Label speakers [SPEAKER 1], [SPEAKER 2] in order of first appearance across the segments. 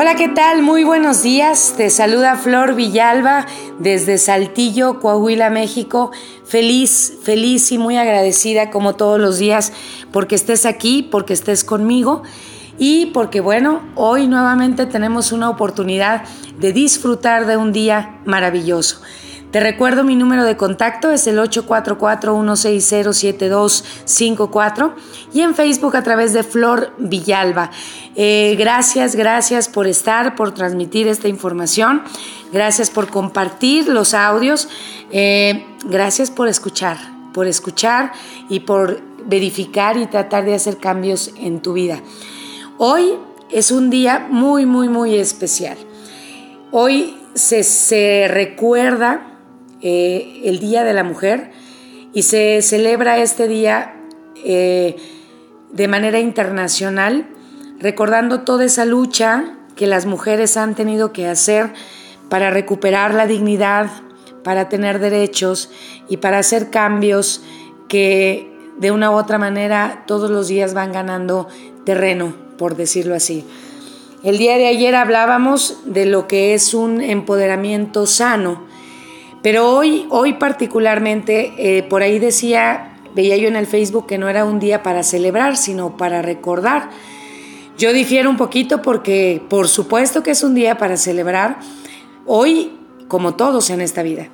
[SPEAKER 1] Hola, ¿qué tal? Muy buenos días. Te saluda Flor Villalba desde Saltillo, Coahuila, México. Feliz, feliz y muy agradecida como todos los días porque estés aquí, porque estés conmigo y porque bueno, hoy nuevamente tenemos una oportunidad de disfrutar de un día maravilloso. Te recuerdo mi número de contacto es el 844-160-7254 y en Facebook a través de Flor Villalba. Eh, gracias, gracias por estar, por transmitir esta información, gracias por compartir los audios, eh, gracias por escuchar, por escuchar y por verificar y tratar de hacer cambios en tu vida. Hoy es un día muy, muy, muy especial. Hoy se, se recuerda eh, el Día de la Mujer y se celebra este día eh, de manera internacional, recordando toda esa lucha que las mujeres han tenido que hacer para recuperar la dignidad, para tener derechos y para hacer cambios que de una u otra manera todos los días van ganando terreno, por decirlo así. El día de ayer hablábamos de lo que es un empoderamiento sano, pero hoy, hoy particularmente, eh, por ahí decía, veía yo en el Facebook que no era un día para celebrar, sino para recordar. Yo difiero un poquito porque por supuesto que es un día para celebrar hoy como todos en esta vida.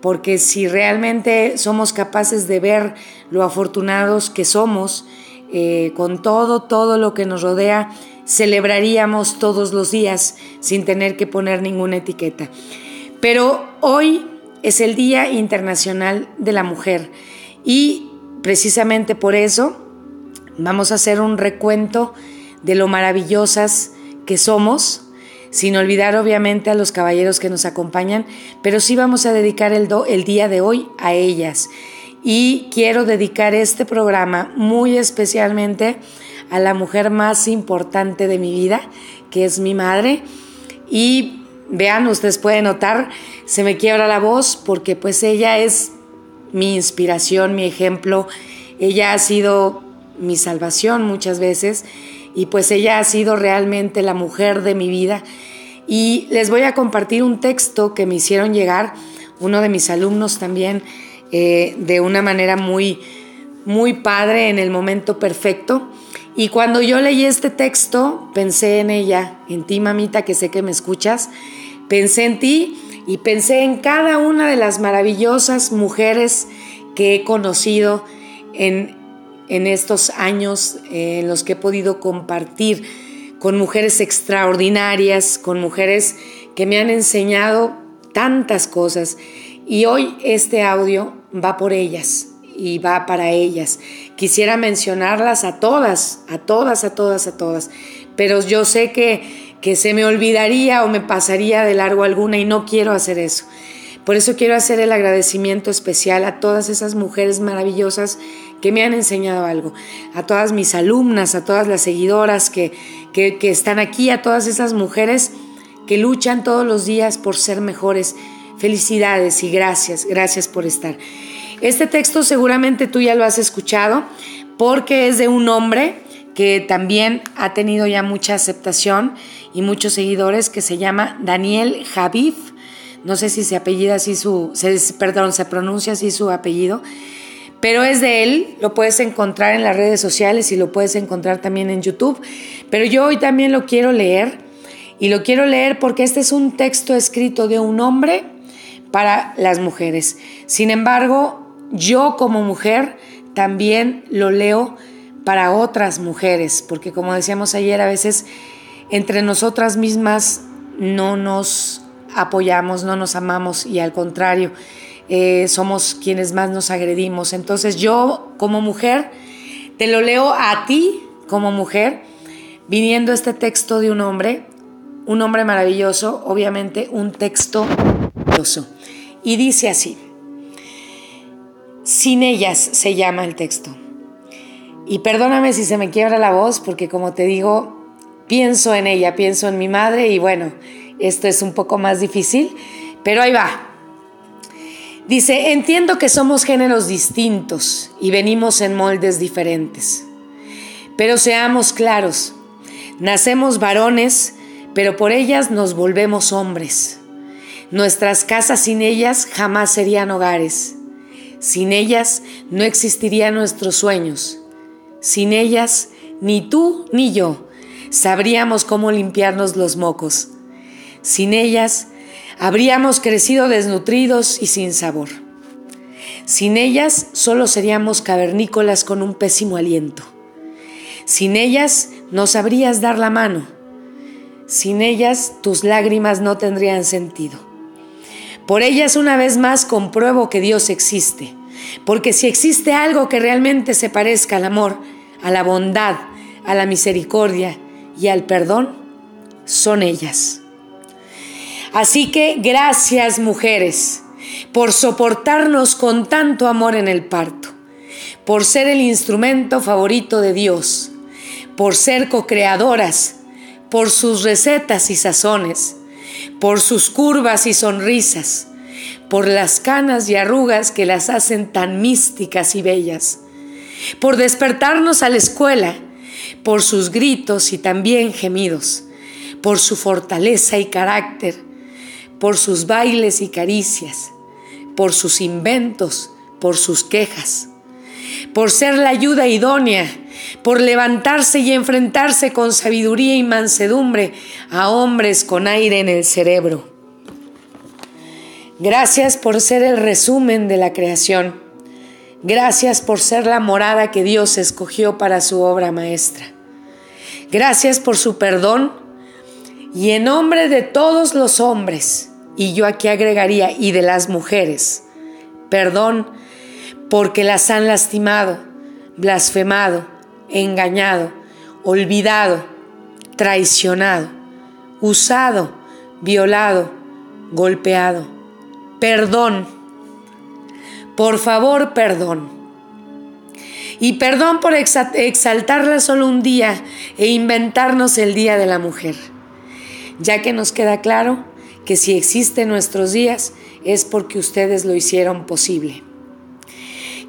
[SPEAKER 1] Porque si realmente somos capaces de ver lo afortunados que somos, eh, con todo, todo lo que nos rodea, celebraríamos todos los días sin tener que poner ninguna etiqueta. Pero hoy es el Día Internacional de la Mujer y precisamente por eso vamos a hacer un recuento de lo maravillosas que somos, sin olvidar obviamente a los caballeros que nos acompañan, pero sí vamos a dedicar el, el día de hoy a ellas. Y quiero dedicar este programa muy especialmente a la mujer más importante de mi vida, que es mi madre, y Vean, ustedes pueden notar, se me quiebra la voz porque pues ella es mi inspiración, mi ejemplo. Ella ha sido mi salvación muchas veces y pues ella ha sido realmente la mujer de mi vida. Y les voy a compartir un texto que me hicieron llegar, uno de mis alumnos también, eh, de una manera muy, muy padre en el momento perfecto. Y cuando yo leí este texto, pensé en ella, en ti, mamita, que sé que me escuchas. Pensé en ti y pensé en cada una de las maravillosas mujeres que he conocido en, en estos años en los que he podido compartir con mujeres extraordinarias, con mujeres que me han enseñado tantas cosas. Y hoy este audio va por ellas y va para ellas. Quisiera mencionarlas a todas, a todas, a todas, a todas, pero yo sé que, que se me olvidaría o me pasaría de largo alguna y no quiero hacer eso. Por eso quiero hacer el agradecimiento especial a todas esas mujeres maravillosas que me han enseñado algo, a todas mis alumnas, a todas las seguidoras que, que, que están aquí, a todas esas mujeres que luchan todos los días por ser mejores. Felicidades y gracias, gracias por estar. Este texto seguramente tú ya lo has escuchado porque es de un hombre que también ha tenido ya mucha aceptación y muchos seguidores que se llama Daniel Javif. No sé si se apellida así su, perdón, se pronuncia así su apellido, pero es de él, lo puedes encontrar en las redes sociales y lo puedes encontrar también en YouTube. Pero yo hoy también lo quiero leer y lo quiero leer porque este es un texto escrito de un hombre para las mujeres. Sin embargo, yo como mujer también lo leo para otras mujeres, porque como decíamos ayer, a veces entre nosotras mismas no nos apoyamos, no nos amamos y al contrario, eh, somos quienes más nos agredimos. Entonces yo como mujer te lo leo a ti como mujer, viniendo este texto de un hombre, un hombre maravilloso, obviamente un texto maravilloso. Y dice así. Sin ellas se llama el texto. Y perdóname si se me quiebra la voz, porque como te digo, pienso en ella, pienso en mi madre y bueno, esto es un poco más difícil, pero ahí va. Dice, entiendo que somos géneros distintos y venimos en moldes diferentes, pero seamos claros, nacemos varones, pero por ellas nos volvemos hombres. Nuestras casas sin ellas jamás serían hogares. Sin ellas no existirían nuestros sueños. Sin ellas, ni tú ni yo sabríamos cómo limpiarnos los mocos. Sin ellas, habríamos crecido desnutridos y sin sabor. Sin ellas, solo seríamos cavernícolas con un pésimo aliento. Sin ellas, no sabrías dar la mano. Sin ellas, tus lágrimas no tendrían sentido. Por ellas, una vez más, compruebo que Dios existe. Porque si existe algo que realmente se parezca al amor, a la bondad, a la misericordia y al perdón, son ellas. Así que gracias mujeres por soportarnos con tanto amor en el parto, por ser el instrumento favorito de Dios, por ser co-creadoras, por sus recetas y sazones, por sus curvas y sonrisas, por las canas y arrugas que las hacen tan místicas y bellas, por despertarnos a la escuela, por sus gritos y también gemidos, por su fortaleza y carácter, por sus bailes y caricias, por sus inventos, por sus quejas, por ser la ayuda idónea, por levantarse y enfrentarse con sabiduría y mansedumbre a hombres con aire en el cerebro. Gracias por ser el resumen de la creación. Gracias por ser la morada que Dios escogió para su obra maestra. Gracias por su perdón y en nombre de todos los hombres, y yo aquí agregaría, y de las mujeres, perdón porque las han lastimado, blasfemado, engañado, olvidado, traicionado, usado, violado, golpeado. Perdón. Por favor, perdón. Y perdón por exaltarla solo un día e inventarnos el Día de la Mujer, ya que nos queda claro que si existen nuestros días es porque ustedes lo hicieron posible.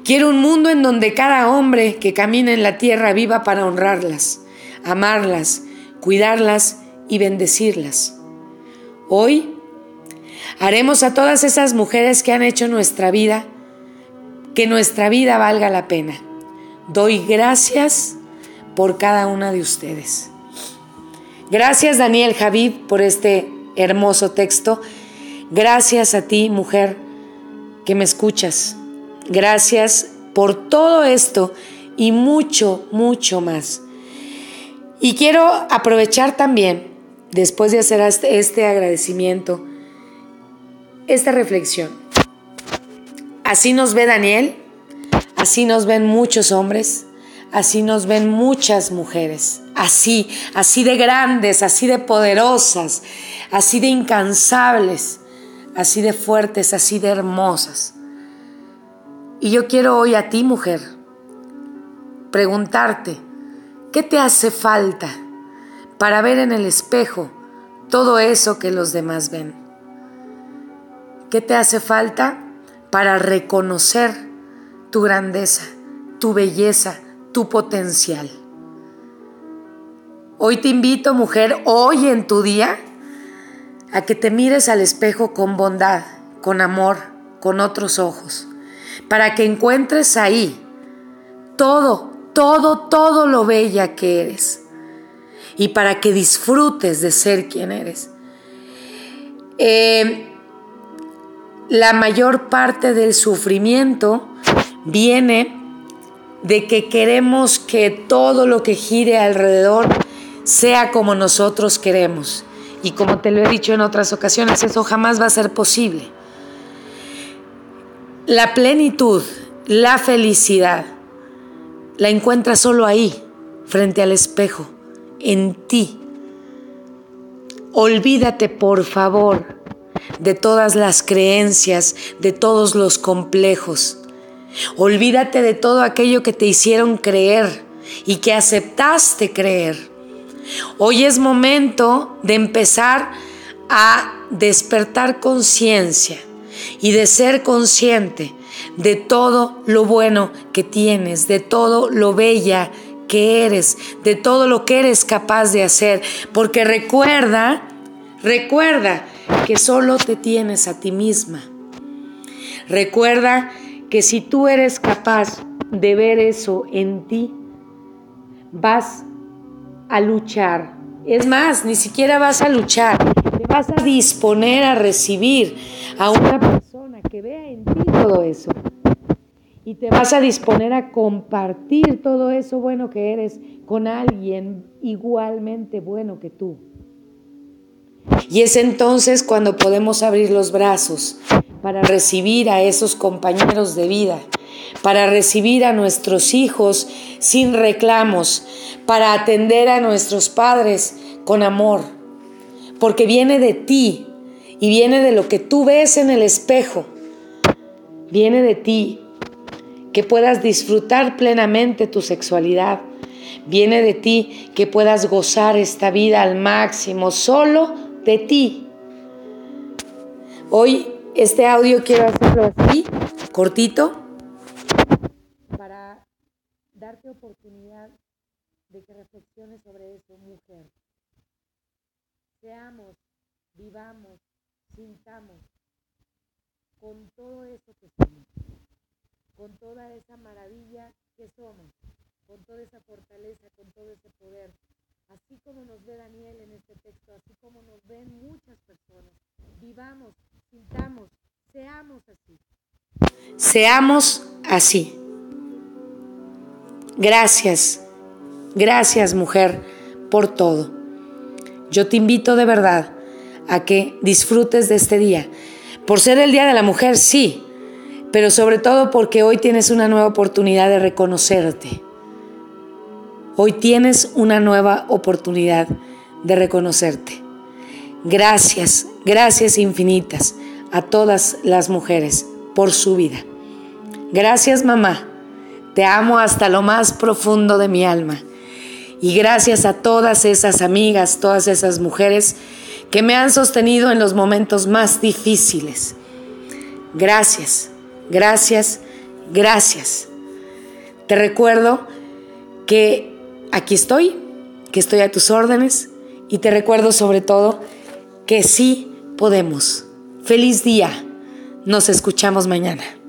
[SPEAKER 1] Quiero un mundo en donde cada hombre que camina en la tierra viva para honrarlas, amarlas, cuidarlas y bendecirlas. Hoy haremos a todas esas mujeres que han hecho nuestra vida, que nuestra vida valga la pena. Doy gracias por cada una de ustedes. Gracias Daniel Javid por este hermoso texto. Gracias a ti, mujer, que me escuchas. Gracias por todo esto y mucho, mucho más. Y quiero aprovechar también, después de hacer este, este agradecimiento, esta reflexión. Así nos ve Daniel, así nos ven muchos hombres, así nos ven muchas mujeres, así, así de grandes, así de poderosas, así de incansables, así de fuertes, así de hermosas. Y yo quiero hoy a ti, mujer, preguntarte, ¿qué te hace falta para ver en el espejo todo eso que los demás ven? ¿Qué te hace falta para reconocer tu grandeza, tu belleza, tu potencial? Hoy te invito, mujer, hoy en tu día, a que te mires al espejo con bondad, con amor, con otros ojos para que encuentres ahí todo, todo, todo lo bella que eres y para que disfrutes de ser quien eres. Eh, la mayor parte del sufrimiento viene de que queremos que todo lo que gire alrededor sea como nosotros queremos. Y como te lo he dicho en otras ocasiones, eso jamás va a ser posible. La plenitud, la felicidad, la encuentras solo ahí, frente al espejo, en ti. Olvídate, por favor, de todas las creencias, de todos los complejos. Olvídate de todo aquello que te hicieron creer y que aceptaste creer. Hoy es momento de empezar a despertar conciencia y de ser consciente de todo lo bueno que tienes, de todo lo bella que eres, de todo lo que eres capaz de hacer. Porque recuerda, recuerda que solo te tienes a ti misma. Recuerda que si tú eres capaz de ver eso en ti, vas a luchar. Es más, ni siquiera vas a luchar, te vas a disponer a recibir a una persona que vea en ti todo eso. Y te vas a disponer a compartir todo eso bueno que eres con alguien igualmente bueno que tú. Y es entonces cuando podemos abrir los brazos para recibir a esos compañeros de vida, para recibir a nuestros hijos sin reclamos, para atender a nuestros padres con amor, porque viene de ti y viene de lo que tú ves en el espejo, viene de ti, que puedas disfrutar plenamente tu sexualidad, viene de ti que puedas gozar esta vida al máximo, solo de ti. Hoy este audio quiero hacerlo así, cortito, para darte oportunidad de que reflexiones sobre eso, mujer. Seamos, vivamos, sintamos con todo eso que somos, con toda esa maravilla que somos, con toda esa fortaleza, con todo ese poder. Así como nos ve Daniel en este texto, así como nos ven muchas personas, vivamos, sintamos, seamos así. Seamos así. Gracias, gracias mujer por todo. Yo te invito de verdad a que disfrutes de este día. Por ser el Día de la Mujer, sí, pero sobre todo porque hoy tienes una nueva oportunidad de reconocerte. Hoy tienes una nueva oportunidad de reconocerte. Gracias, gracias infinitas a todas las mujeres por su vida. Gracias mamá, te amo hasta lo más profundo de mi alma. Y gracias a todas esas amigas, todas esas mujeres que me han sostenido en los momentos más difíciles. Gracias, gracias, gracias. Te recuerdo que aquí estoy, que estoy a tus órdenes y te recuerdo sobre todo que sí podemos. Feliz día. Nos escuchamos mañana.